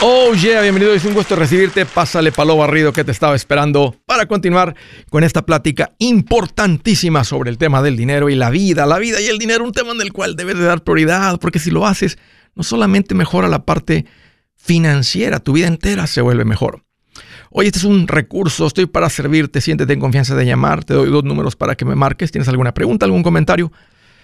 Oh yeah, bienvenido, es un gusto recibirte. Pásale palo barrido que te estaba esperando para continuar con esta plática importantísima sobre el tema del dinero y la vida. La vida y el dinero, un tema en el cual debes de dar prioridad, porque si lo haces, no solamente mejora la parte financiera, tu vida entera se vuelve mejor. Oye, este es un recurso, estoy para servirte, siéntete en confianza de llamar, te doy dos números para que me marques, tienes alguna pregunta, algún comentario,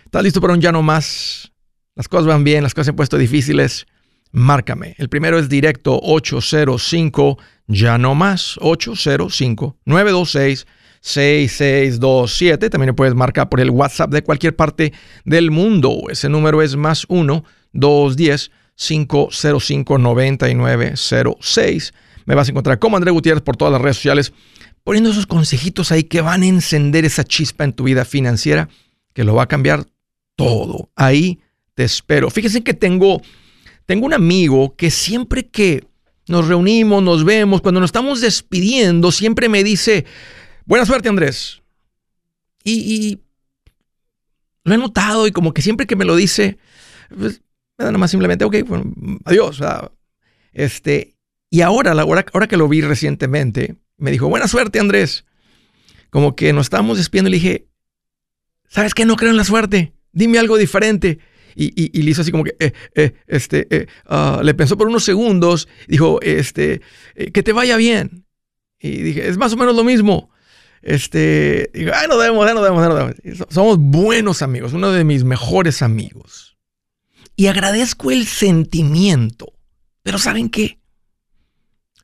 estás listo para un ya no más, las cosas van bien, las cosas se han puesto difíciles márcame. El primero es directo 805, ya no más, 805-926-6627. También puedes marcar por el WhatsApp de cualquier parte del mundo. Ese número es más 1-210-505-9906. Me vas a encontrar como André Gutiérrez por todas las redes sociales, poniendo esos consejitos ahí que van a encender esa chispa en tu vida financiera, que lo va a cambiar todo. Ahí te espero. Fíjense que tengo tengo un amigo que siempre que nos reunimos, nos vemos, cuando nos estamos despidiendo, siempre me dice, buena suerte Andrés. Y, lo he notado y como que siempre que me lo dice, pues, nada más simplemente, ok, adiós. Este, y ahora, ahora, ahora que lo vi recientemente, me dijo, buena suerte Andrés. Como que nos estábamos despidiendo y le dije, ¿sabes qué? No creo en la suerte. Dime algo diferente. Y, le hizo así como que, eh, eh, este, eh, ah, le pensó por unos segundos, dijo, este, que te vaya bien. Y dije, es más o menos lo mismo. Este, digo, ay, no debemos, no debemos, no debemos. Somos buenos amigos, uno de mis mejores amigos. Y agradezco el sentimiento. Pero ¿saben qué?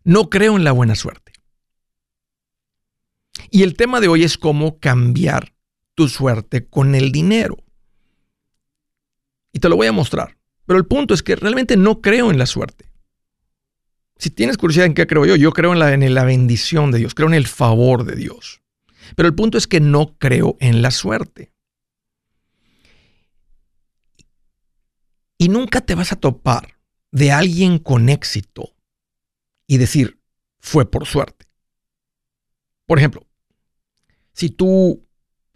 No creo en la buena suerte. Y el tema de hoy es cómo cambiar tu suerte con el dinero. Y te lo voy a mostrar. Pero el punto es que realmente no creo en la suerte. Si tienes curiosidad en qué creo yo, yo creo en la, en la bendición de Dios, creo en el favor de Dios. Pero el punto es que no creo en la suerte. Y nunca te vas a topar de alguien con éxito y decir, fue por suerte. Por ejemplo, si tú,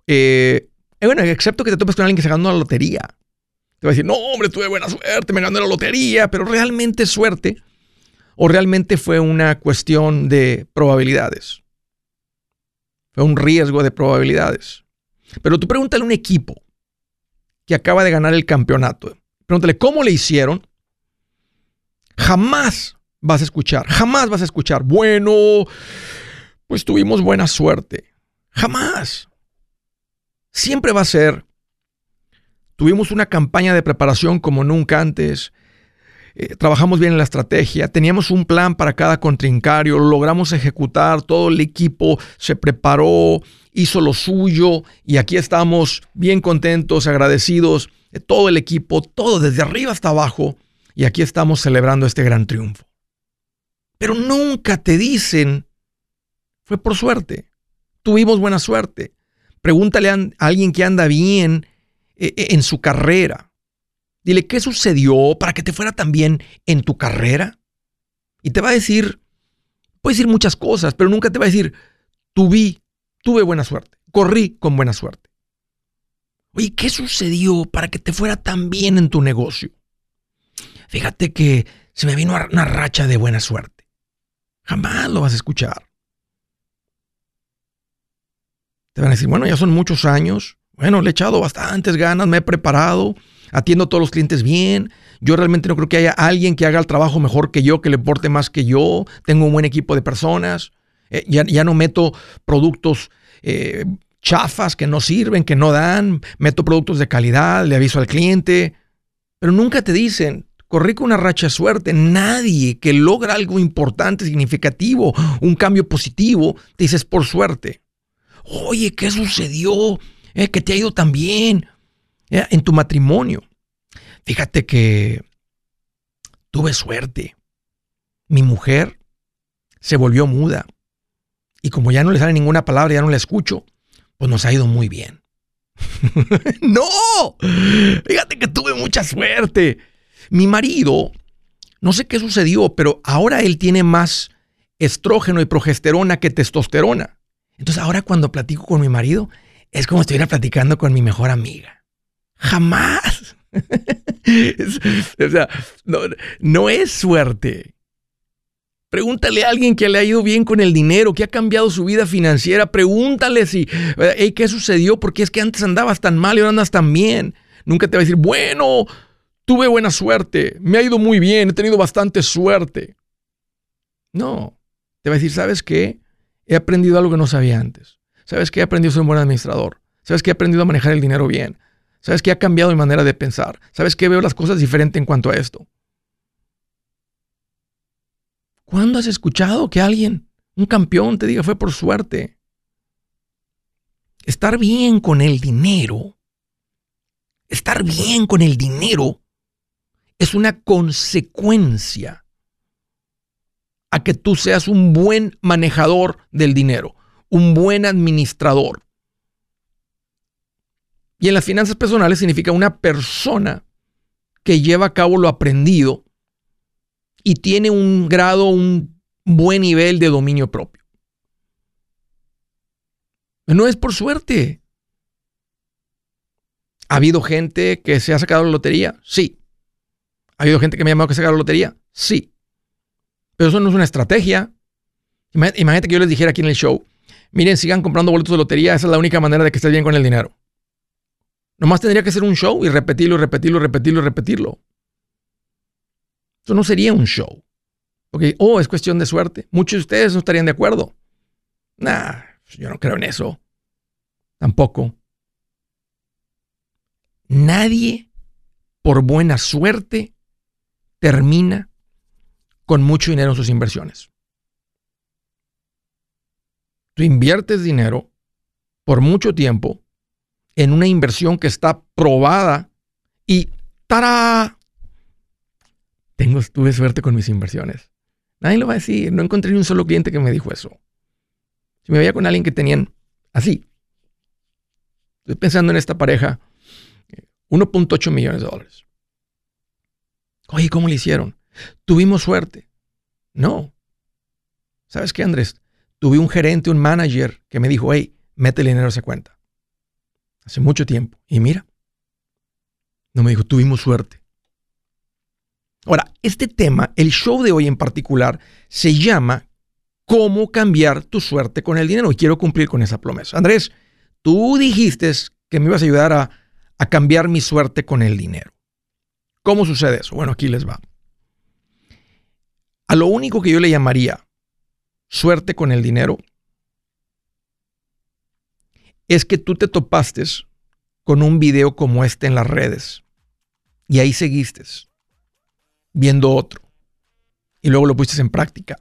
eh, bueno, excepto que te topes con alguien que se ganó la lotería, te va a decir, no, hombre, tuve buena suerte, me gané la lotería, pero realmente suerte o realmente fue una cuestión de probabilidades. Fue un riesgo de probabilidades. Pero tú pregúntale a un equipo que acaba de ganar el campeonato. Pregúntale cómo le hicieron. Jamás vas a escuchar, jamás vas a escuchar, bueno, pues tuvimos buena suerte. Jamás. Siempre va a ser, Tuvimos una campaña de preparación como nunca antes. Eh, trabajamos bien en la estrategia, teníamos un plan para cada contrincario, lo logramos ejecutar, todo el equipo se preparó, hizo lo suyo y aquí estamos bien contentos, agradecidos, todo el equipo, todo desde arriba hasta abajo y aquí estamos celebrando este gran triunfo. Pero nunca te dicen, fue por suerte, tuvimos buena suerte. Pregúntale a alguien que anda bien en su carrera. Dile, ¿qué sucedió para que te fuera tan bien en tu carrera? Y te va a decir, puede decir muchas cosas, pero nunca te va a decir, tuve, tuve buena suerte, corrí con buena suerte. Oye, ¿qué sucedió para que te fuera tan bien en tu negocio? Fíjate que se me vino una racha de buena suerte. Jamás lo vas a escuchar. Te van a decir, bueno, ya son muchos años, bueno, le he echado bastantes ganas, me he preparado, atiendo a todos los clientes bien. Yo realmente no creo que haya alguien que haga el trabajo mejor que yo, que le porte más que yo. Tengo un buen equipo de personas. Eh, ya, no meto productos eh, chafas que no sirven, que no dan. Meto productos de calidad, le aviso al cliente. Pero nunca te dicen, corrí con una racha de suerte. Nadie que logra algo importante, significativo, un cambio positivo, te dices por suerte. Oye, ¿qué sucedió? Eh, que te ha ido tan bien eh, en tu matrimonio. Fíjate que tuve suerte. Mi mujer se volvió muda. Y como ya no le sale ninguna palabra, ya no la escucho, pues nos ha ido muy bien. no, fíjate que tuve mucha suerte. Mi marido, no sé qué sucedió, pero ahora él tiene más estrógeno y progesterona que testosterona. Entonces ahora cuando platico con mi marido, es como si estuviera platicando con mi mejor amiga. Jamás. o sea, no, es suerte. Pregúntale a alguien que le ha ido bien con el dinero, que ha cambiado su vida financiera. Pregúntale si, eh, ¿qué sucedió? Porque es que antes andabas tan mal y ahora andas tan bien. Nunca te va a decir, bueno, tuve buena suerte, me ha ido muy bien, he tenido bastante suerte. No, te va a decir, ¿sabes qué? He aprendido algo que no sabía antes. ¿Sabes qué? He aprendido a ser un buen administrador. ¿Sabes qué? He aprendido a manejar el dinero bien. ¿Sabes qué? Ha cambiado mi manera de pensar. ¿Sabes qué? Veo las cosas diferente en cuanto a esto. ¿Cuándo has escuchado que alguien, un campeón, te diga fue por suerte? Estar bien con el dinero, estar bien con el dinero es una consecuencia a que tú seas un buen manejador del dinero, un buen administrador. Y en las finanzas personales significa una persona que lleva a cabo lo aprendido y tiene un grado, un buen nivel de dominio propio. No es por suerte. ¿Ha habido gente que se ha sacado la lotería? Sí. ¿Ha habido gente que me ha llamado que se ha sacado la lotería? Sí. Pero eso no es una estrategia. Imagínate que yo les dijera aquí en el show, miren, sigan comprando boletos de lotería, esa es la única manera de que estés bien con el dinero. Nomás tendría que ser un show y repetirlo, repetirlo, repetirlo, repetirlo. Eso no sería un show. Porque, oh, es cuestión de suerte. Muchos de ustedes no estarían de acuerdo. Nah, yo no creo en eso. Tampoco. Nadie, por buena suerte, termina con mucho dinero en sus inversiones. Tú inviertes dinero por mucho tiempo en una inversión que está probada y ¡tará! Tengo, tuve suerte con mis inversiones. Nadie lo va a decir. No encontré ni un solo cliente que me dijo eso. Si me veía con alguien que tenían así. Estoy pensando en esta pareja. 1.8 millones de dólares. Oye, ¿cómo le hicieron? Tuvimos suerte. No. ¿Sabes qué, Andrés? Tuve un gerente, un manager que me dijo, hey, métele dinero a esa cuenta. Hace mucho tiempo. Y mira, no me dijo, tuvimos suerte. Ahora, este tema, el show de hoy en particular, se llama ¿Cómo cambiar tu suerte con el dinero? Y quiero cumplir con esa promesa. Andrés, tú dijiste que me ibas a ayudar a, a cambiar mi suerte con el dinero. ¿Cómo sucede eso? Bueno, aquí les va. A lo único que yo le llamaría suerte con el dinero es que tú te topaste con un video como este en las redes y ahí seguiste viendo otro y luego lo pusiste en práctica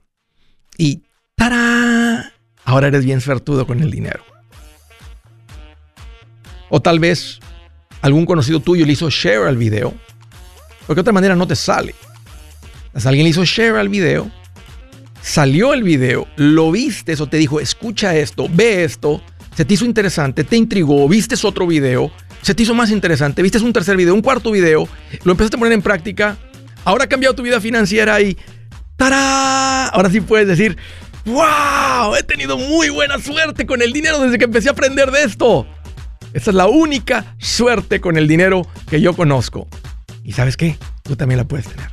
y ¡tará! Ahora eres bien suertudo con el dinero. O tal vez algún conocido tuyo le hizo share al video, porque de otra manera no te sale. alguien le hizo share al video, salió el video, lo viste o te dijo, escucha esto, ve esto, se te hizo interesante, te intrigó, viste otro video, se te hizo más interesante, viste un tercer video, un cuarto video, lo empezaste a poner en práctica, ahora ha cambiado tu vida financiera y ¡tará! Ahora sí puedes decir, ¡wow! He tenido muy buena suerte con el dinero desde que empecé a aprender de esto. Esa es la única suerte con el dinero que yo conozco. ¿Y sabes qué? Tú también la puedes tener.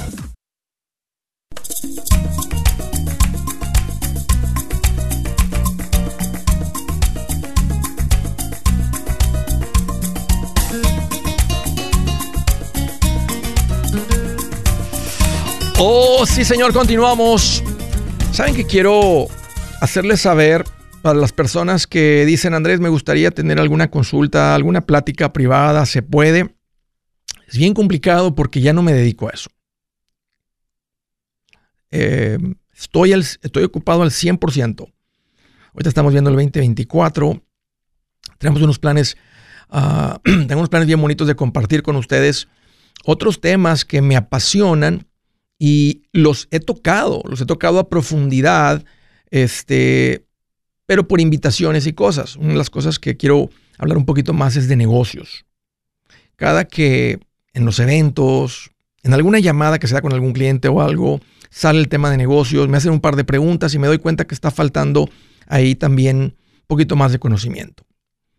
Oh, sí, señor, continuamos. ¿Saben que quiero hacerles saber para las personas que dicen, Andrés, me gustaría tener alguna consulta, alguna plática privada, se puede? Es bien complicado porque ya no me dedico a eso. Eh, estoy, estoy ocupado al 100%. Ahorita estamos viendo el 2024. Tenemos unos planes, uh, tengo unos planes bien bonitos de compartir con ustedes otros temas que me apasionan y los he tocado, los he tocado a profundidad, este, pero por invitaciones y cosas. Una de las cosas que quiero hablar un poquito más es de negocios. Cada que en los eventos, en alguna llamada que sea con algún cliente o algo, sale el tema de negocios, me hacen un par de preguntas y me doy cuenta que está faltando ahí también un poquito más de conocimiento.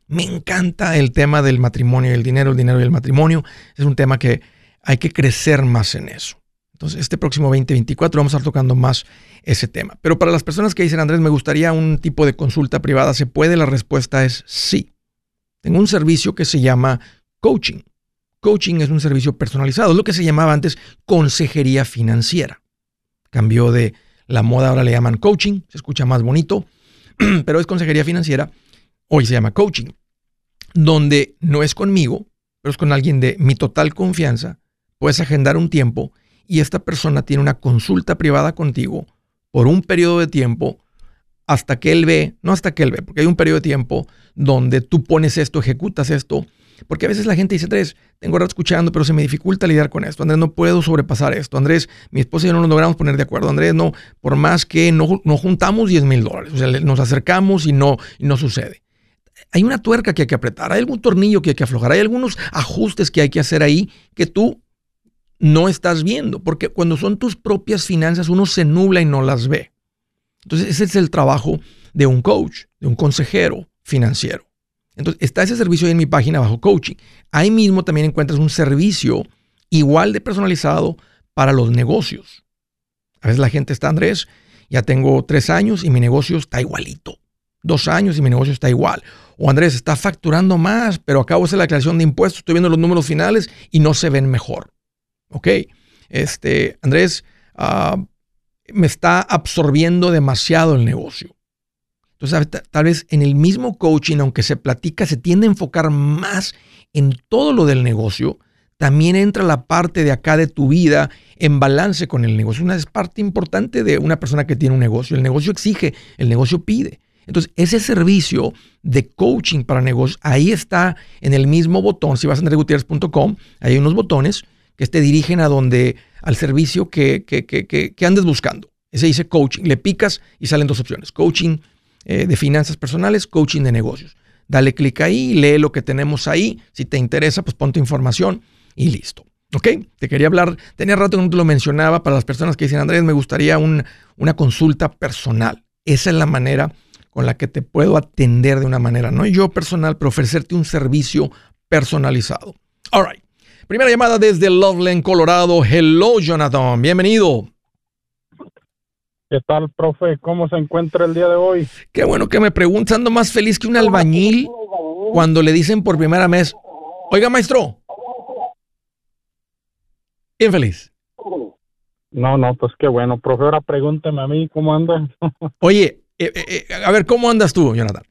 Me encanta el tema del matrimonio y el dinero, el dinero y el matrimonio. Es un tema que hay que crecer más en eso. Entonces, este próximo 2024 vamos a estar tocando más ese tema. Pero para las personas que dicen, Andrés, me gustaría un tipo de consulta privada, ¿se puede? La respuesta es sí. Tengo un servicio que se llama coaching. Coaching es un servicio personalizado, lo que se llamaba antes consejería financiera. Cambió de la moda, ahora le llaman coaching, se escucha más bonito, pero es consejería financiera. Hoy se llama coaching, donde no es conmigo, pero es con alguien de mi total confianza. Puedes agendar un tiempo y esta persona tiene una consulta privada contigo por un periodo de tiempo hasta que él ve, no hasta que él ve, porque hay un periodo de tiempo donde tú pones esto, ejecutas esto, porque a veces la gente dice, Andrés, tengo rato escuchando, pero se me dificulta lidiar con esto. Andrés, no puedo sobrepasar esto. Andrés, mi esposa y yo no nos logramos poner de acuerdo. Andrés, no, por más que no, no juntamos 10 mil dólares. O sea, nos acercamos y no, y no sucede. Hay una tuerca que hay que apretar, hay algún tornillo que hay que aflojar, hay algunos ajustes que hay que hacer ahí que tú no estás viendo, porque cuando son tus propias finanzas uno se nubla y no las ve. Entonces ese es el trabajo de un coach, de un consejero financiero. Entonces está ese servicio ahí en mi página bajo coaching. Ahí mismo también encuentras un servicio igual de personalizado para los negocios. A veces la gente está, Andrés, ya tengo tres años y mi negocio está igualito. Dos años y mi negocio está igual. O Andrés, está facturando más, pero acabo de hacer la declaración de impuestos, estoy viendo los números finales y no se ven mejor ok, este, Andrés, ah, me está absorbiendo demasiado el negocio. Entonces, tal vez en el mismo coaching, aunque se platica, se tiende a enfocar más en todo lo del negocio, también entra la parte de acá de tu vida en balance con el negocio. Una es parte importante de una persona que tiene un negocio. El negocio exige, el negocio pide. Entonces, ese servicio de coaching para negocios, ahí está en el mismo botón. Si vas a andregutierrez.com, hay unos botones que te dirigen a donde, al servicio que, que, andes buscando. Ese dice coaching. Le picas y salen dos opciones. Coaching eh, de finanzas personales, coaching de negocios. Dale clic ahí, lee lo que tenemos ahí. Si te interesa, pues pon tu información y listo. ¿Ok? Te quería hablar, tenía rato que no te lo mencionaba para las personas que dicen, Andrés, me gustaría una consulta personal. Esa es la manera con la que te puedo atender de una manera, no yo personal, pero ofrecerte un servicio personalizado. All right. Primera llamada desde Loveland, Colorado. Hello, Jonathan. Bienvenido. ¿Qué tal, profe? ¿Cómo se encuentra el día de hoy? Qué bueno que me preguntas. Ando más feliz que un albañil cuando le dicen por primera vez, oiga, maestro. Bien feliz. No, no, pues qué bueno. Profe, ahora pregúnteme a mí cómo ando. Oye, eh, eh, eh, a ver, ¿cómo andas tú, Jonathan?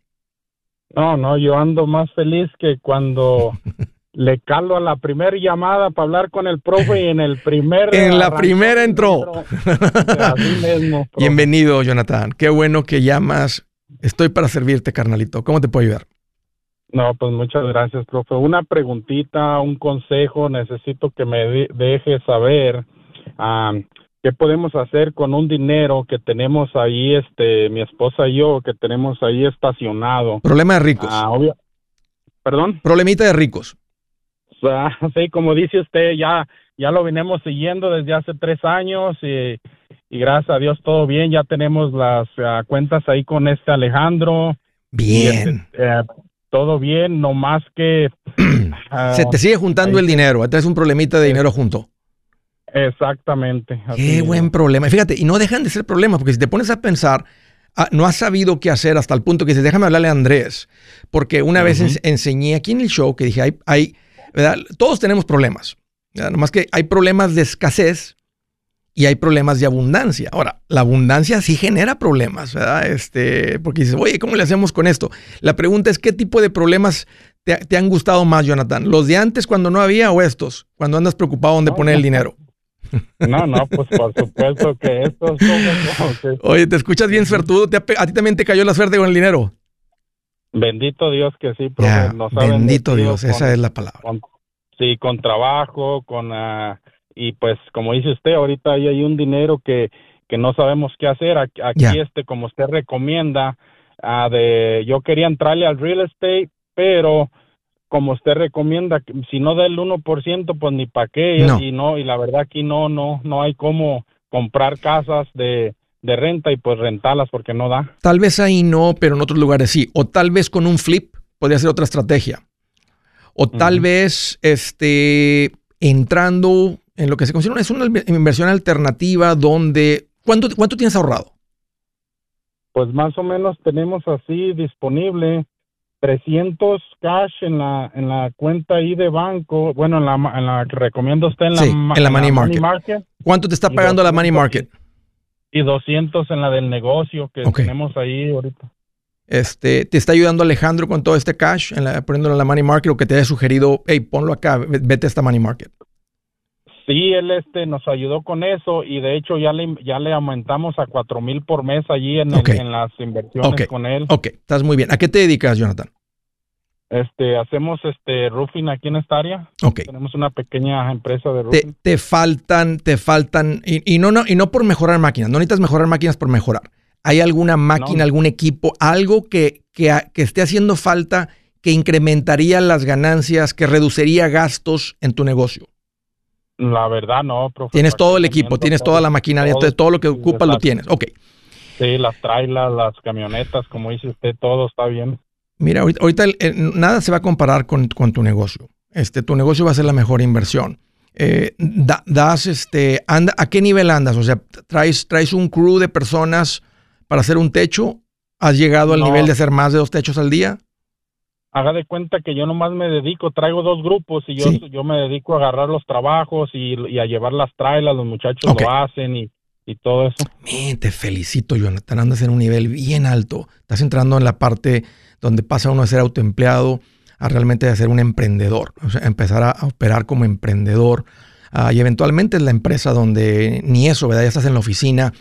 No, no, yo ando más feliz que cuando le calo a la primera llamada para hablar con el profe y en el primer... En la primera entró. Así mismo. Bienvenido, Jonathan. Qué bueno que llamas. Estoy para servirte, carnalito. ¿Cómo te puedo ayudar? No, pues muchas gracias, profe. Una preguntita, un consejo. Necesito que me de- deje saber qué podemos hacer con un dinero que tenemos ahí, este, mi esposa y yo, que tenemos ahí estacionado. Problema de ricos. Ah, obvio. Perdón. Problemita de ricos. Sea, sí, como dice usted, ya, ya lo venimos siguiendo desde hace tres años y, y gracias a Dios todo bien. Ya tenemos las ah, cuentas ahí con este Alejandro. Y, Bien. este, eh, todo bien, no más que... ah, Se te sigue juntando ahí el dinero. Traes un problemita de dinero junto. Exactamente. Qué buen problema. Fíjate, y no dejan de ser problemas, porque si te pones a pensar, ah, no has sabido qué hacer hasta el punto que dices, déjame hablarle a Andrés, porque una vez enseñé aquí en el show que dije, hay, hay ¿verdad? todos tenemos problemas, ¿verdad? nomás que hay problemas de escasez y hay problemas de abundancia. Ahora, la abundancia sí genera problemas, ¿verdad? Este, porque dices, oye, ¿cómo le hacemos con esto? La pregunta es, ¿qué tipo de problemas te, te han gustado más, Jonathan? ¿Los de antes cuando no había o estos? Cuando andas preocupado dónde No, poner el dinero. No, no, pues por supuesto que estos son Oye, te escuchas bien suertudo. ¿Te ha pe- ¿A ti también te cayó la suerte con el dinero? Bendito Dios que sí, profe, nos ha bendito Dios, esa con- es la palabra. con- sí, con trabajo, con ah, y pues como dice usted, ahorita ahí hay un dinero que, que no sabemos qué hacer. Aquí, aquí, Ya. este, como usted recomienda, ah, de yo quería entrarle al real estate, pero como usted recomienda, que si no da el 1%, pues ni para qué. No. Y no, y la verdad aquí no, no, no hay cómo comprar casas de, de renta y pues rentarlas porque no da. Tal vez ahí no, pero en otros lugares sí. O tal vez con un flip podría ser otra estrategia. O tal vez este, entrando en lo que se considera es una inversión alternativa donde... ¿Cuánto, cuánto tienes ahorrado? Pues más o menos tenemos así disponible 300 cash en la en la cuenta ahí de banco, bueno, en la, en la que recomienda usted en la, Sí, en la money market. ¿Cuánto te está pagando la money 200 market? Y 200 en la del negocio que tenemos ahí ahorita. Este, ¿Te está ayudando Alejandro con todo este cash, en la- poniéndolo en la money market o que te haya sugerido, hey, ponlo acá, ve- vete a esta money market? Sí, él este nos ayudó con eso y de hecho ya le ya le aumentamos a cuatro mil por mes allí en, el- Ok. en las inversiones con él. Ok, estás muy bien. ¿A qué te dedicas, Jonathan? Este hacemos este roofing aquí en esta área. Ok. Tenemos una pequeña empresa de roofing. te faltan, te faltan, y, y no, no, y no por mejorar máquinas, no necesitas mejorar máquinas por mejorar. ¿Hay alguna máquina, No. algún equipo, algo que, que, esté haciendo falta que incrementaría las ganancias, que reduciría gastos en tu negocio? La verdad no, profe. Tienes todo el equipo, tienes toda la maquinaria, todo- entonces todo lo que ocupas lo tienes. Ok. Sí, las trailers, las camionetas, como dice usted, todo está bien. Mira, ahorita, ahorita el- el- nada se va a comparar con, con tu negocio. Este, tu negocio va a ser la mejor inversión. Eh, da- das, este, anda, ¿a qué nivel andas? O sea, traes, traes un crew de personas para hacer un techo. ¿Has llegado al No. nivel de hacer más de dos techos al día? Haga de cuenta que yo nomás me dedico, traigo dos grupos y yo, Sí. yo me dedico a agarrar los trabajos y, y a llevar las trailers, los muchachos Ok. lo hacen y, y todo eso. Men, te felicito, Jonathan. Andas en un nivel bien alto. Estás entrando en la parte donde pasa uno de ser autoempleado a realmente de ser un emprendedor. O sea, empezar a, operar como emprendedor. Ah, y eventualmente es la empresa donde ni eso, ¿verdad? Ya estás en la oficina,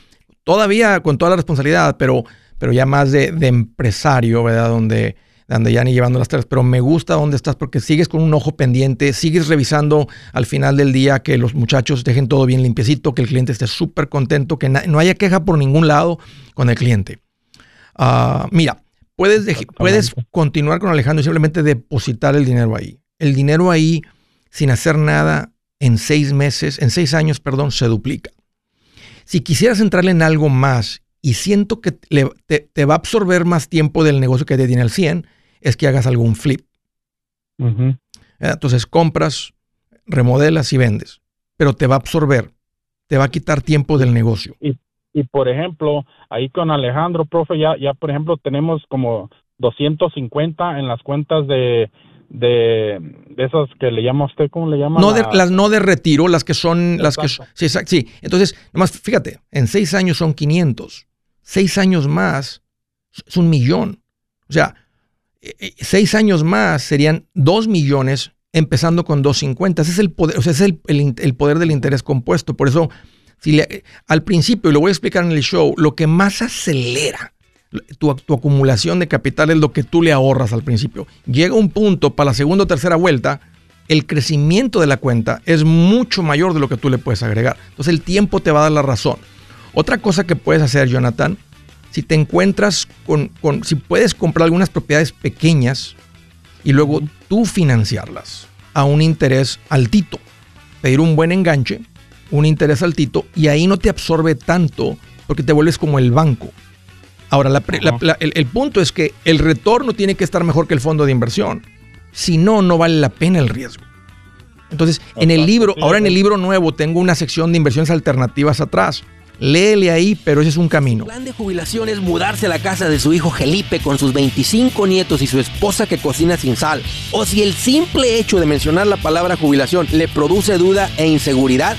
todavía con toda la responsabilidad, pero, pero ya más de, empresario, ¿verdad? Donde, donde ya ni llevando las tres. Pero me gusta donde estás porque sigues con un ojo pendiente, sigues revisando al final del día que los muchachos dejen todo bien limpiecito, que el cliente esté súper contento, que no haya queja por ningún lado con el cliente. Ah, mira, puedes, puedes continuar con Alejandro y simplemente depositar el dinero ahí. El dinero ahí, sin hacer nada, en seis meses, en seis años, perdón, se duplica. Si quisieras entrarle en algo más y siento que le- te, te va a absorber más tiempo del negocio que te tiene al 100, es que hagas algún flip. ¿verdad? Entonces compras, remodelas y vendes, pero te va a absorber, te va a quitar tiempo del negocio. Y por ejemplo, ahí con Alejandro, profe, ya, ya por ejemplo tenemos como 250 en las cuentas de, de, de esos que le llama a usted, ¿cómo le llama? No de, La- las no de retiro, las que son las que sí, exacto, sí. Entonces, nomás fíjate, en seis años son 500. Seis años más es un millón. O sea, eh, eh, seis años más serían dos millones, empezando con 250. Ese es el poder, o sea, ese es el, el poder del interés compuesto. Por eso, si le- al principio, y lo voy a explicar en el show, lo que más acelera tu, tu acumulación de capital es lo que tú le ahorras al principio. Llega un punto para la segunda o tercera vuelta, el crecimiento de la cuenta es mucho mayor de lo que tú le puedes agregar. Entonces el tiempo te va a dar la razón. Otra cosa que puedes hacer, Jonathan, si te encuentras con, con- si puedes comprar algunas propiedades pequeñas y luego tú financiarlas a un interés altito, pedir un buen enganche, un interés altito y ahí no te absorbe tanto porque te vuelves como el banco. Ahora, la el, el punto es que el retorno tiene que estar mejor que el fondo de inversión. Si no, no vale la pena el riesgo. Entonces, en el libro, ahora en el libro nuevo tengo una sección de inversiones alternativas atrás. Léele ahí, pero ese es un camino. plan de jubilación es mudarse a la casa de su hijo Felipe con sus 25 nietos y su esposa que cocina sin sal. O si el simple hecho de mencionar la palabra jubilación le produce duda e inseguridad,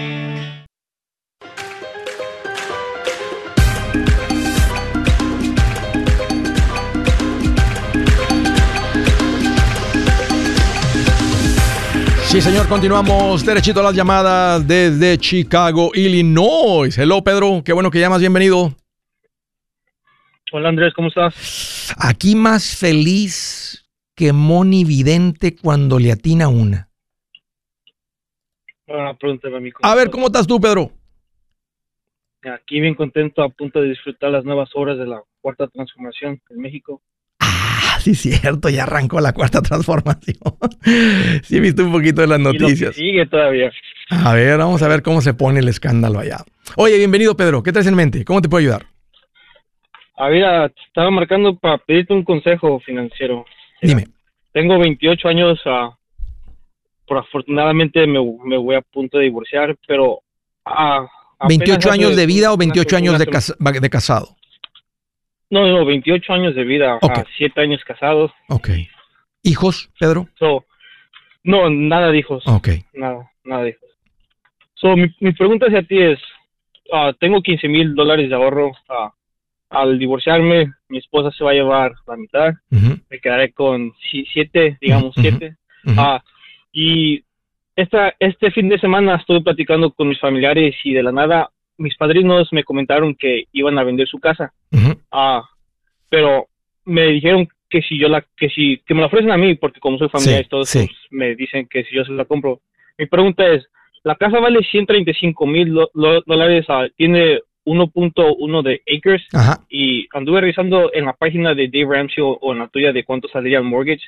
Sí, señor, continuamos derechito a las llamadas desde Chicago, Illinois. Hello, Pedro, qué bueno que llamas, bienvenido. Hola Andrés, ¿cómo estás? Aquí más feliz que Moni Vidente cuando le atina una. Bueno, pregúntame a mí. A ver, ¿cómo estás tú, Pedro? Aquí bien contento, a punto de disfrutar las nuevas obras de la Cuarta Transformación en México. Ah, sí, cierto, ya arrancó la cuarta transformación. sí, he visto un poquito de las Y noticias. sigue todavía. A ver, vamos a ver cómo se pone el escándalo allá. Oye, bienvenido, Pedro. ¿Qué traes en mente? ¿Cómo te puedo ayudar? A ver, ah, estaba marcando para pedirte un consejo financiero. Dime. Tengo 28 años, ah, por afortunadamente me, me voy a punto de divorciar, pero... ah, apenas ¿28 hace años de vida o una- 28 años de, de casado? No, no, 28 años de vida, Ok. 7 años casados. Ok. ¿Hijos, Pedro? So, no, nada de hijos. Ok. Nada, nada de hijos. So, mi, mi pregunta hacia ti es, ah, tengo 15 mil dólares de ahorro. ah, al divorciarme, mi esposa se va a llevar la mitad. Me quedaré con si- siete, digamos Ujú, siete. ujú. Ah, y esta, este fin de semana estuve platicando con mis familiares y de la nada mis padrinos me comentaron que iban a vender su casa. Ah, pero me dijeron que si yo la, que si, que me la ofrecen a mí, porque como soy familiar Sí, y todo, sí. pues, me dicen que si yo se la compro. Mi pregunta es, la casa vale 135 mil dólares, ah, tiene 1.1 de acres Ajá. y anduve revisando en la página de Dave Ramsey o, o en la tuya de cuánto saldría el mortgage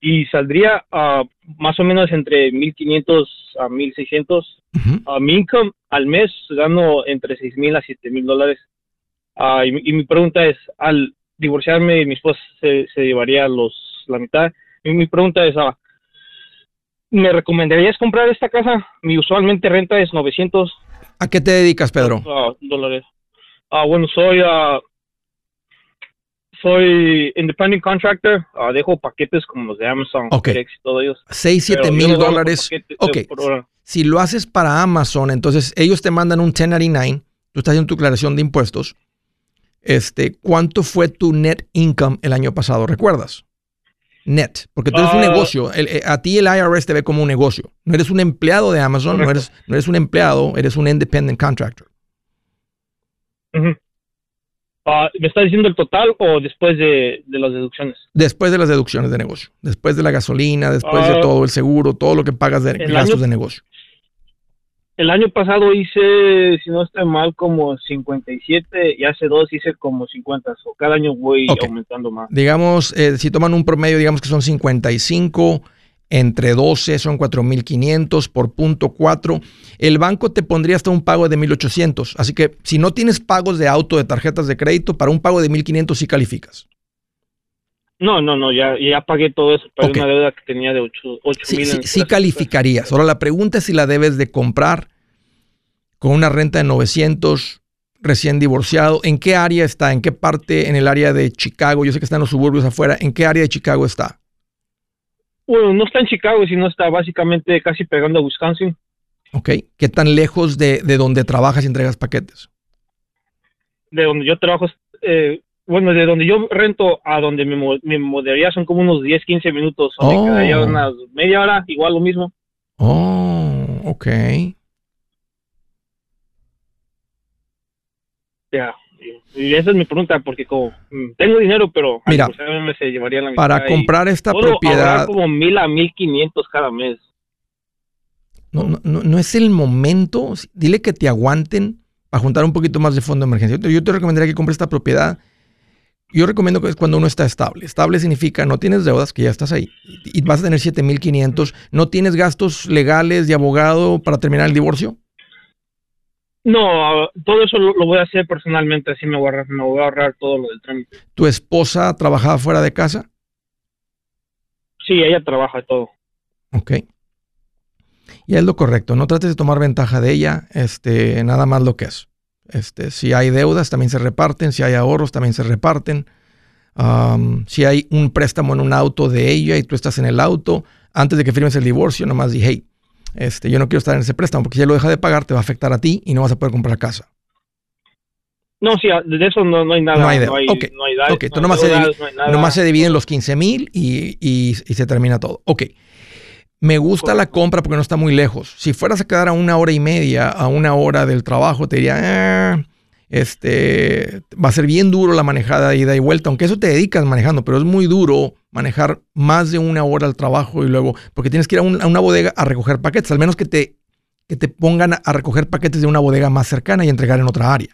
y saldría ah, más o menos entre 1500 a 1600 Ujú. a mi income al mes gano entre seis mil a siete mil dólares. Ah, y, mi- y mi pregunta es, al divorciarme, mi esposa se, se llevaría los la mitad. Y mi pregunta es, ah, ¿me recomendarías comprar esta casa? Mi usualmente renta es 900 ¿A qué te dedicas, Pedro? ah, dólares. Ah, bueno, soy soy independent contractor. Dejo paquetes como los de Amazon, Ok. FedEx y todo ellos. 6, 7 Pero yo mil dólares. de Ok. Si lo haces para Amazon, entonces ellos te mandan un 1099, tú estás haciendo tu declaración de impuestos. Este, ¿cuánto fue tu net income el año pasado? ¿Recuerdas? Net, porque tú eres un Ah. negocio. El- eh, a ti el IRS te ve como un negocio. No eres un empleado de Amazon, no eres, no eres un empleado, eres un independent contractor. Ah, ¿Me está diciendo el total o después de, de las deducciones? Después de las deducciones de negocio. Después de la gasolina, después de Ah. todo el seguro, todo lo que pagas de gastos año- de negocio. El año pasado hice, si no estoy mal, como 57 y hace dos hice como 50. So, cada año voy Ok. aumentando más. Digamos, eh, si toman un promedio, digamos que son 55, entre 12 son 4.500 por punto 4. El banco te pondría hasta un pago de 1.800. Así que si no tienes pagos de auto, de tarjetas de crédito, para un pago de 1.500 sí calificas. No, no, no, ya, ya pagué todo eso. Pagué una deuda que tenía de 8 Sí, mil. sí, sí tres- calificarías. Ahora la pregunta es si la debes de comprar con una renta de 900 recién divorciado. ¿En qué área está? ¿En qué parte? En el área de Chicago. Yo sé que está en los suburbios afuera. ¿En qué área de Chicago está? Bueno, no está en Chicago, sino está básicamente casi pegando a Wisconsin. ¿Ok? ¿Qué tan lejos de, de donde trabajas y entregas paquetes? De donde yo trabajo, eh, bueno, de donde yo rento a donde me, me mudaría son como unos 10, 15 minutos. O me Oh. quedaría unas media hora, igual lo mismo. Oh, ok. Ya. Y y esa es mi pregunta, porque como mm, tengo dinero, pero Mira, divorciarme se llevaría la mitad. Para comprar esta propiedad, como mil a mil quinientos cada mes. no, no, no- no es el momento. Dile que te aguanten para juntar un poquito más de fondo de emergencia. Yo te, yo te recomendaría que compres esta propiedad. Yo recomiendo que es cuando uno está estable. Estable significa no tienes deudas, que ya estás ahí, y vas a tener 7,500. No tienes gastos legales de abogado para terminar el divorcio. No, todo eso lo, lo voy a hacer personalmente, así me voy, a ahorrar, me voy a ahorrar todo lo del trámite. Tu esposa trabajaba fuera de casa. Sí, ella trabaja todo. Ok. Y es lo correcto. No trates de tomar ventaja de ella. Este, nada más lo que es. Este, si hay deudas, también se reparten. Si hay ahorros, también se reparten. Am, si hay un préstamo en un auto de ella y tú estás en el auto, antes de que firmes el divorcio, nomás di, hey, este, yo no quiero estar en ese préstamo porque si ella lo deja de pagar, te va a afectar a ti y no vas a poder comprar casa. No, sí, de eso no, no hay nada. No hay. No hay, Ok, no hay da- ok, no tú hay nomás se divide- nada. Nomás se dividen los 15 mil y, y- y se termina todo. Ok. Me gusta la compra porque no está muy lejos. Si fueras a quedar a una hora y media, a una hora del trabajo, te diría, "Ah, este, va a ser bien duro la manejada de ida y vuelta, aunque eso te dedicas manejando, pero es muy duro manejar más de una hora al trabajo y luego, porque tienes que ir a, un- a una bodega a recoger paquetes, al menos que te, que te pongan a, recoger paquetes de una bodega más cercana y entregar en otra área.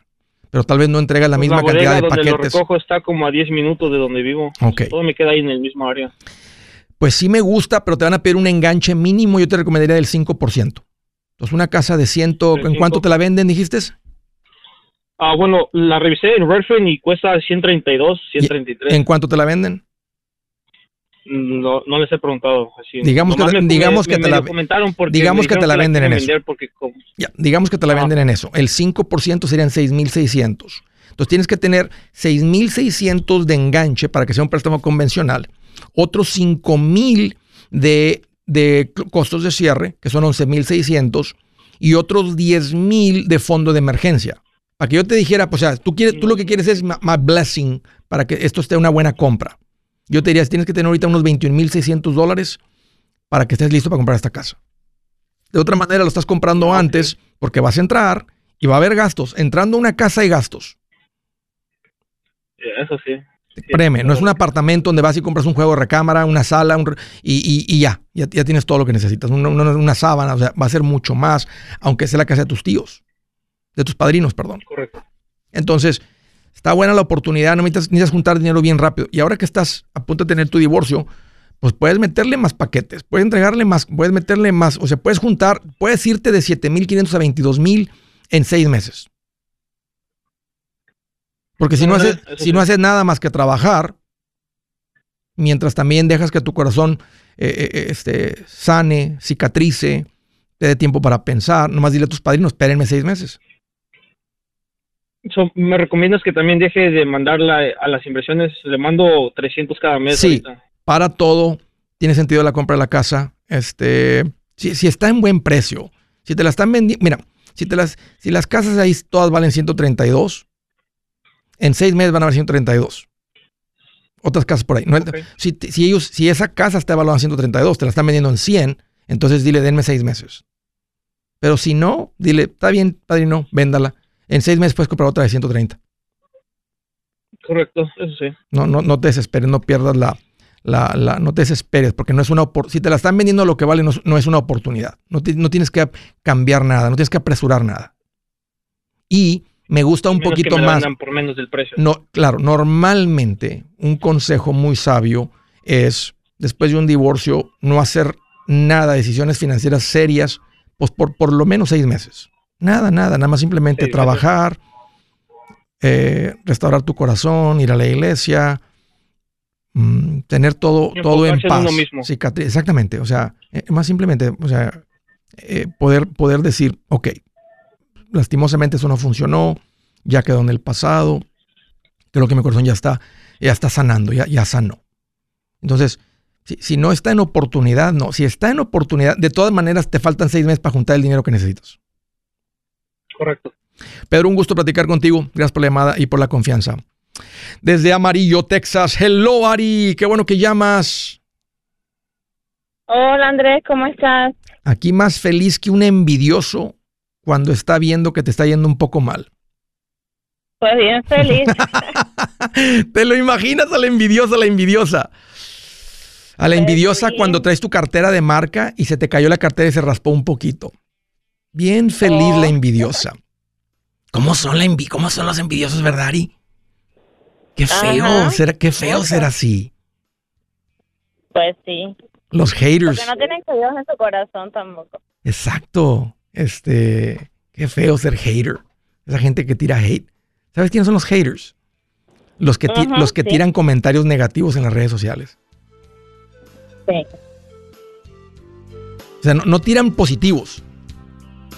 Pero tal vez no entregas la Pues misma bodega cantidad de donde lo paquetes. recojo está como a 10 minutos de donde vivo. Ok. Todo me queda ahí en el mismo área. Pues sí me gusta, pero te van a pedir un enganche mínimo. Yo te recomendaría del 5%. Entonces, una casa de 100, Del ¿en cuánto 5. te la venden, dijiste? Ah, bueno, la revisé en Redfin y cuesta 132, 133. ¿En cuánto te la venden? No, no les he preguntado. Así. Digamos que Nomás te- me- digamos me- que te me la- lo comentaron porque digamos me que te dijeron la venden en eso. Porque Ya, digamos que te la Ah. venden en eso. El 5% serían 6,600. Entonces, tienes que tener 6,600 de enganche para que sea un préstamo convencional. Otros 5,000 de, de cl- costos de cierre, que son 11,600. Y otros 10,000 de fondo de emergencia. Para que yo te dijera, pues, o sea, tú, quieres, tú lo que quieres es my, my blessing para que esto esté una buena compra. Yo te diría, tienes que tener ahorita unos 21,600 dólares para que estés listo para comprar esta casa. De otra manera, lo estás comprando antes porque vas a entrar y va a haber gastos. Entrando a una casa hay gastos. Eso sí. Sí, Créeme, no es un apartamento donde vas y compras un juego de recámara, una sala un y, y- y ya, ya, ya tienes todo lo que necesitas. Una, una- una sábana, o sea, va a ser mucho más, aunque sea la casa de tus tíos, de tus padrinos, perdón. Correcto. Entonces, está buena la oportunidad, no necesitas, necesitas juntar dinero bien rápido. Y ahora que estás a punto de tener tu divorcio, pues puedes meterle más paquetes, puedes entregarle más, puedes meterle más, o sea, puedes juntar, puedes irte de 7,500 a 22,000 en seis meses. Porque si no, haces, si no haces nada más que trabajar, mientras también dejas que tu corazón eh, eh, este, sane, cicatrice, te dé tiempo para pensar, nomás dile a tus padrinos, espérenme seis meses. So, ¿Me recomiendas que también deje de mandarla a las inversiones? Le mando 300 cada mes. Sí. ahorita. para todo, tiene sentido la compra de la casa. Este, si, si está en buen precio, si te la están vendiendo, mira, si te las, si las casas ahí todas valen 132, en seis meses van a valer 132. Otras casas por ahí. No, si, ellos, si esa casa está evaluada en 132, te la están vendiendo en 100, entonces dile, denme seis meses. Pero si no, dile, está bien, padrino, véndala. En seis meses puedes comprar otra de 130. Correcto, eso sí. No, no, no te desesperes, no pierdas la, la, la, no te desesperes, porque no es una si te la están vendiendo lo que vale, no, es una oportunidad. No, no, tienes que cambiar nada, no tienes que apresurar nada. Y me gusta un poquito más. Por menos del precio. No, claro, normalmente un consejo muy sabio es después de un divorcio no hacer nada, decisiones financieras serias, pues por por lo menos seis meses. Nada, nada, nada más simplemente trabajar, eh, restaurar tu corazón, ir a la iglesia, mm, tener todo, todo en paz. exactamente, o sea, eh, más simplemente, o sea, eh, poder, poder decir, ok, lastimosamente eso no funcionó, ya quedó en el pasado, creo que mi corazón ya está, ya está sanando, ya, ya sanó. Entonces, si, si, no está en oportunidad, no. Si está en oportunidad, de todas maneras te faltan seis meses para juntar el dinero que necesitas. Correcto. Pedro, un gusto platicar contigo. Gracias por la llamada y por la confianza. Desde Amarillo, Texas. Hello, Ari. Qué bueno que llamas. Hola, Andrés. ¿Cómo estás? Aquí más feliz que un envidioso cuando está viendo que te está yendo un poco mal. Pues bien feliz. ¿Te lo imaginas a la envidiosa, a la envidiosa? A la pues envidiosa cuando traes tu cartera de marca y se te cayó la cartera y se raspó un poquito. Bien feliz la oh. envidiosa. ¿Cómo son, la ¿Cómo son los envidiosos, verdad, Ari? Qué feo, ser, qué feo ser así. Pues sí. Los haters. Porque no tienen que en su corazón tampoco. Exacto. Este, qué feo ser hater. Esa gente que tira hate. ¿Sabes quiénes son los haters? Los que, los que tiran comentarios negativos en las redes sociales. Sí. O sea, no tiran positivos.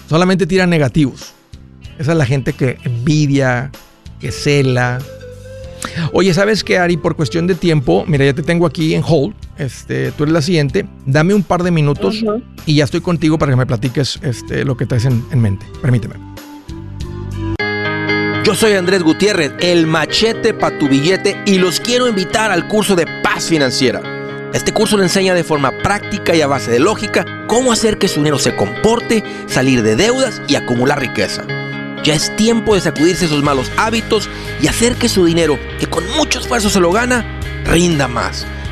Solamente tiran negativos. Esa es la gente que envidia, que cela. Oye, ¿sabes qué, Ari? Por cuestión de tiempo, mira, ya te tengo aquí en hold. Este, tú eres la siguiente. Dame un par de minutos y ya estoy contigo para que me platiques este, lo que traes en, en mente. Permíteme. Yo soy Andrés Gutiérrez, el machete para tu billete y los quiero invitar al curso de paz financiera. Este curso le enseña de forma práctica y a base de lógica cómo hacer que su dinero se comporte, salir de deudas y acumular riqueza. Ya es tiempo de sacudirse esos malos hábitos y hacer que su dinero, que con mucho esfuerzo se lo gana, rinda más.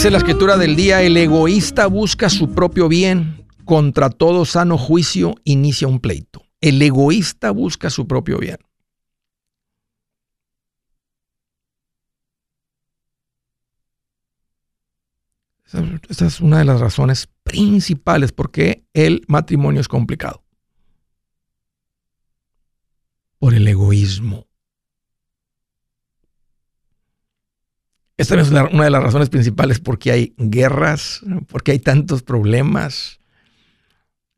Dice la escritura del día, el egoísta busca su propio bien, contra todo sano juicio inicia un pleito. El egoísta busca su propio bien. Esta es una de las razones principales por qué el matrimonio es complicado. Por el egoísmo. Esta es una de las razones principales por qué hay guerras, porque hay tantos problemas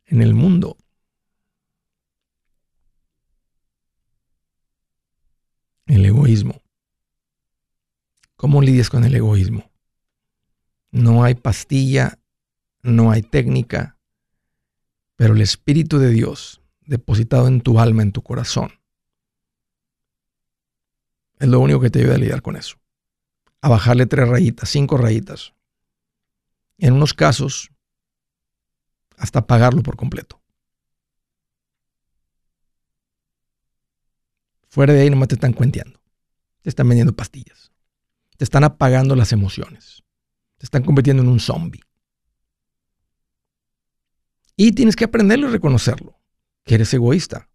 en el mundo. El egoísmo. ¿Cómo lidias con el egoísmo? No hay pastilla, no hay técnica, pero el Espíritu de Dios depositado en tu alma, en tu corazón, es lo único que te ayuda a lidiar con eso a bajarle tres rayitas, cinco rayitas. En unos casos, hasta pagarlo por completo. Fuera de ahí nomás te están cuenteando. Te están vendiendo pastillas. Te están apagando las emociones. Te están convirtiendo en un zombie. Y tienes que aprenderlo y reconocerlo. Que eres egoísta.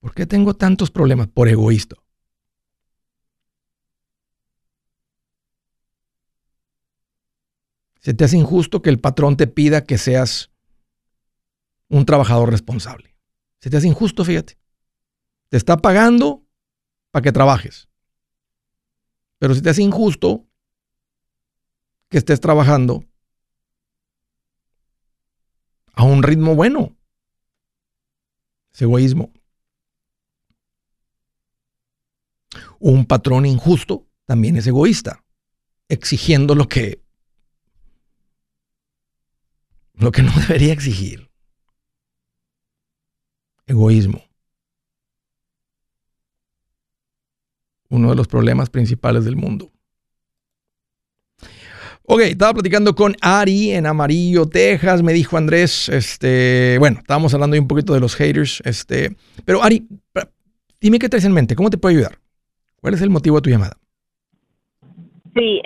¿Por qué tengo tantos problemas? Por egoísta. Se te hace injusto que el patrón te pida que seas un trabajador responsable. Se te hace injusto, fíjate. Te está pagando para que trabajes. Pero se te hace injusto que estés trabajando a un ritmo bueno. Es egoísmo. Un patrón injusto también es egoísta, exigiendo lo que lo que no debería exigir. Egoísmo. Uno de los problemas principales del mundo. Ok, estaba platicando con Ari en Amarillo, Texas. Me dijo Andrés, este, bueno, estábamos hablando un poquito de los haters. Este, pero Ari, dime qué traes en mente, ¿cómo te puedo ayudar? ¿Cuál es el motivo de tu llamada? Sí,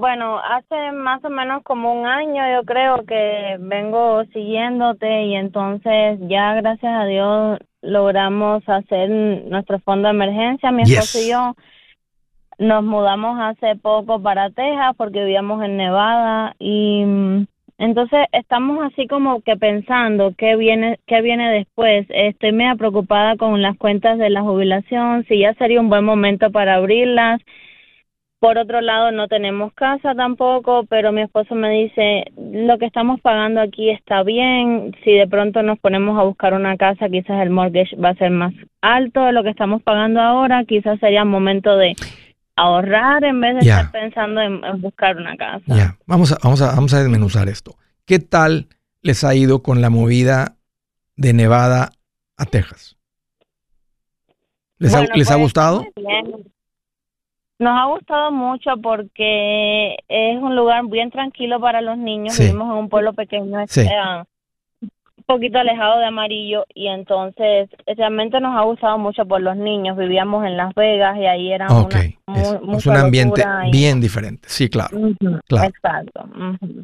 bueno, hace más o menos como un año yo creo que vengo siguiéndote y entonces ya gracias a Dios logramos hacer nuestro fondo de emergencia, mi esposo y yo. Nos mudamos hace poco para Texas porque vivíamos en Nevada y mm, entonces estamos así como que pensando qué viene qué viene después. Estoy media preocupada con las cuentas de la jubilación, si ya sería un buen momento para abrirlas por otro lado, no tenemos casa tampoco, pero mi esposo me dice, lo que estamos pagando aquí está bien, si de pronto nos ponemos a buscar una casa, quizás el mortgage va a ser más alto de lo que estamos pagando ahora, quizás sería momento de ahorrar en vez de estar pensando en, buscar una casa. Ya, vamos, a, vamos, a, vamos a desmenuzar esto. ¿Qué tal les ha ido con la movida de Nevada a Texas? ¿Les, ha, ¿les ha pues, gustado? Nos ha gustado mucho porque es un lugar bien tranquilo para los niños. Vivimos en un pueblo pequeño, eh, un poquito alejado de Amarillo y entonces realmente nos ha gustado mucho por los niños. Vivíamos en Las Vegas y ahí era es, un ambiente bien diferente. Sí, claro. Exacto.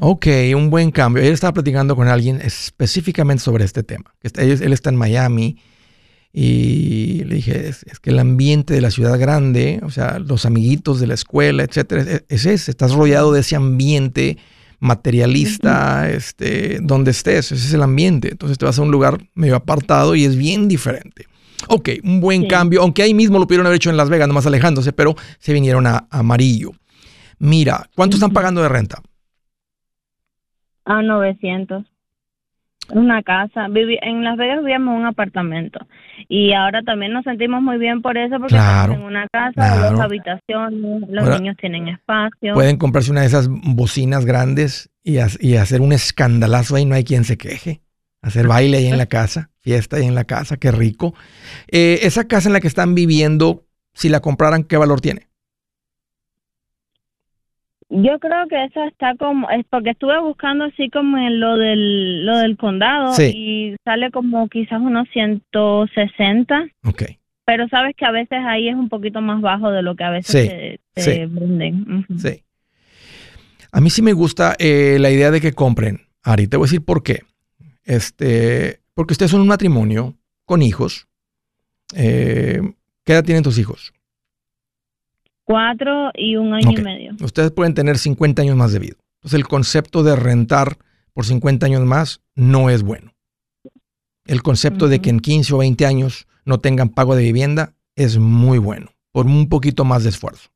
Ok, un buen cambio. Él estaba platicando con alguien específicamente sobre este tema. Él está en Miami y le dije, es, que el ambiente de la ciudad grande, o sea, los amiguitos de la escuela, etcétera, es, ese. Estás rodeado de ese ambiente materialista, este, donde estés, ese es el ambiente. Entonces te vas a un lugar medio apartado y es bien diferente. Ok, un buen cambio, aunque ahí mismo lo pudieron haber hecho en Las Vegas, nomás alejándose, pero se vinieron a, Amarillo. Mira, ¿cuánto están pagando de renta? A 900. Una casa. Vivi en Las Vegas vivíamos en un apartamento. Y ahora también nos sentimos muy bien por eso, porque estamos en una casa, dos habitaciones, los niños tienen espacio. Pueden comprarse una de esas bocinas grandes y, y, hacer un escandalazo ahí, no hay quien se queje. Hacer baile ahí en la casa, fiesta ahí en la casa, qué rico. Eh, esa casa en la que están viviendo, si la compraran, ¿qué valor tiene? Yo creo que eso está como, es porque estuve buscando así como en lo del, lo del condado y sale como quizás unos 160. Ok. Pero sabes que a veces ahí es un poquito más bajo de lo que a veces se, venden. Sí. A mí sí me gusta eh, la idea de que compren. Ari, te voy a decir por qué. Este, porque ustedes son un matrimonio con hijos. Eh, ¿Qué edad tienen tus hijos? Cuatro y un año y medio. Ustedes pueden tener 50 años más de vida. Entonces el concepto de rentar por 50 años más no es bueno. El concepto de que en 15 o 20 años no tengan pago de vivienda es muy bueno, por un poquito más de esfuerzo.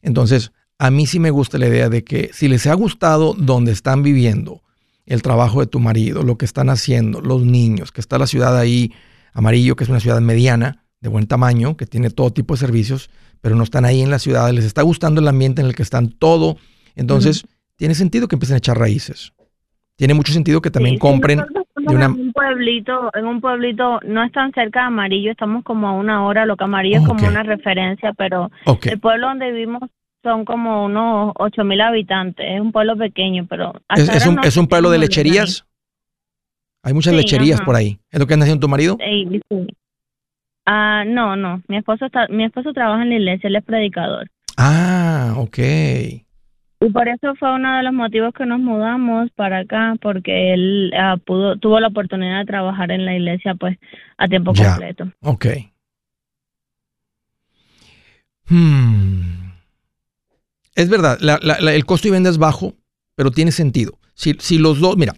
Entonces, a mí sí me gusta la idea de que si les ha gustado donde están viviendo, el trabajo de tu marido, lo que están haciendo, los niños, que está la ciudad ahí, Amarillo, que es una ciudad mediana, de buen tamaño, que tiene todo tipo de servicios, pero no están ahí en la ciudad, les está gustando el ambiente en el que están todo. Entonces, tiene sentido que empiecen a echar raíces. Tiene mucho sentido que también compren de una... En un pueblito, en un pueblito no es tan cerca de Amarillo, estamos como a una hora, lo que Amarillo es como una referencia, pero el pueblo donde vivimos son como unos ocho mil habitantes, es un pueblo pequeño, pero... ¿Es, un, ¿Es un pueblo de lecherías? Hay muchas lecherías por ahí. ¿Es lo que anda haciendo tu marido? Sí, sí. Ah, no, no. Mi esposo está, mi esposo trabaja en la iglesia, él es predicador. Ah, ok. Y por eso fue uno de los motivos que nos mudamos para acá, porque él ah, pudo, tuvo la oportunidad de trabajar en la iglesia, pues, a tiempo completo. Ok. Hmm. Es verdad, el costo de vivienda es bajo, pero tiene sentido. Si, si los dos, mira,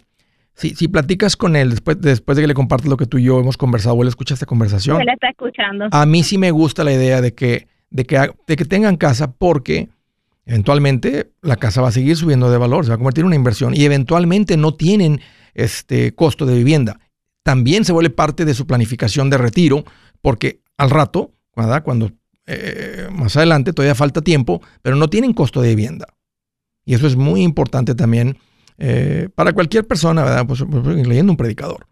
si, si platicas con él después, después de que le compartes lo que tú y yo hemos conversado, o él escucha esta conversación. Él está escuchando. A mí sí me gusta la idea de que, de que, de que tengan casa porque eventualmente la casa va a seguir subiendo de valor, se va a convertir en una inversión y eventualmente no tienen este costo de vivienda. También se vuelve parte de su planificación de retiro porque al rato, cuando eh, más adelante todavía falta tiempo, pero no tienen costo de vivienda. Y eso es muy importante también eh, para cualquier persona, ¿verdad? Pues, pues, pues, leyendo un predicador,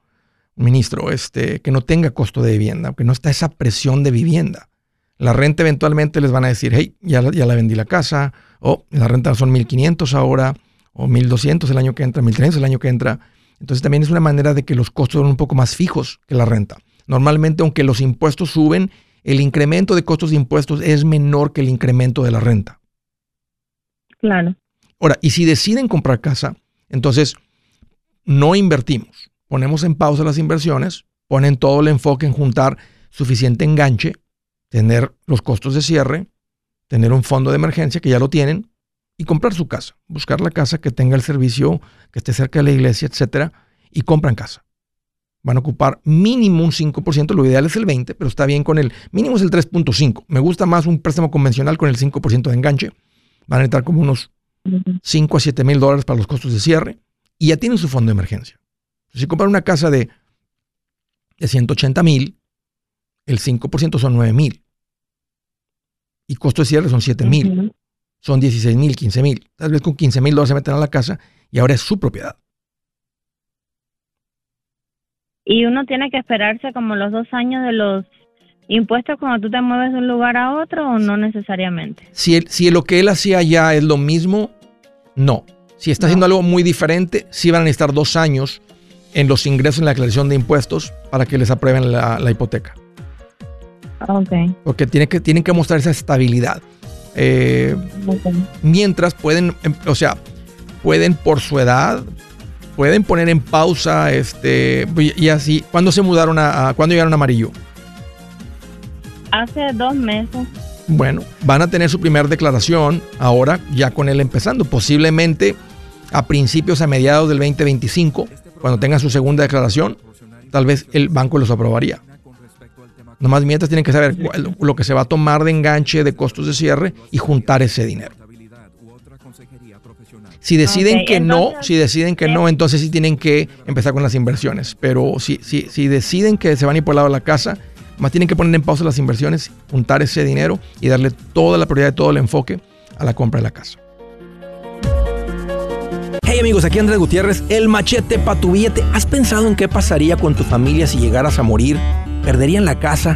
un ministro, este, que no tenga costo de vivienda, que no está esa presión de vivienda. La renta eventualmente les van a decir, hey, ya, ya la vendí la casa, o la renta son 1.500 ahora, o 1.200 el año que entra, 1.300 el año que entra. Entonces también es una manera de que los costos son un poco más fijos que la renta. Normalmente, aunque los impuestos suben, el incremento de costos de impuestos es menor que el incremento de la renta. Claro. Ahora, y si deciden comprar casa, entonces no invertimos. Ponemos en pausa las inversiones, ponen todo el enfoque en juntar suficiente enganche, tener los costos de cierre, tener un fondo de emergencia que ya lo tienen y comprar su casa, buscar la casa que tenga el servicio, que esté cerca de la iglesia, etcétera, y compran casa. Van a ocupar mínimo un 5%, lo ideal es el 20%, pero está bien con el mínimo es el 3.5%. Me gusta más un préstamo convencional con el 5% de enganche. Van a entrar como unos 5 a 7 mil dólares para los costos de cierre y ya tienen su fondo de emergencia. Si compran una casa de, de 180 mil, el 5% son 9 mil. Y costo de cierre son 7 mil. Son 16 mil, 15 mil. Tal vez con 15 mil dólares se meten a la casa y ahora es su propiedad. Y uno tiene que esperarse como los dos años de los impuestos cuando tú te mueves de un lugar a otro o no necesariamente. Si, si lo que él hacía ya es lo mismo, no. Si está haciendo algo muy diferente, sí van a necesitar dos años en los ingresos en la declaración de impuestos para que les aprueben la, hipoteca. Ok. Porque tiene que, tienen que mostrar esa estabilidad. Eh, mientras pueden, em, o sea, pueden por su edad, pueden poner en pausa, este, y así. ¿Cuándo se mudaron a, cuándo llegaron a Amarillo? Hace dos meses. Bueno, van a tener su primera declaración ahora, ya con él empezando, posiblemente a principios, a mediados del 2025, cuando tengan su segunda declaración, tal vez el banco los aprobaría. Nomás mientras tienen que saber lo que se va a tomar de enganche de costos de cierre y juntar ese dinero. Si deciden que no, si deciden que no, entonces sí tienen que empezar con las inversiones. Pero si, si, si deciden que se van a ir por el lado de la casa, más tienen que poner en pausa las inversiones, juntar ese dinero y darle toda la prioridad, todo el enfoque a la compra de la casa. Hey amigos, aquí Andrés Gutiérrez, el machete para tu billete. ¿Has pensado en qué pasaría con tu familia si llegaras a morir? ¿Perderían la casa?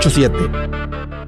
887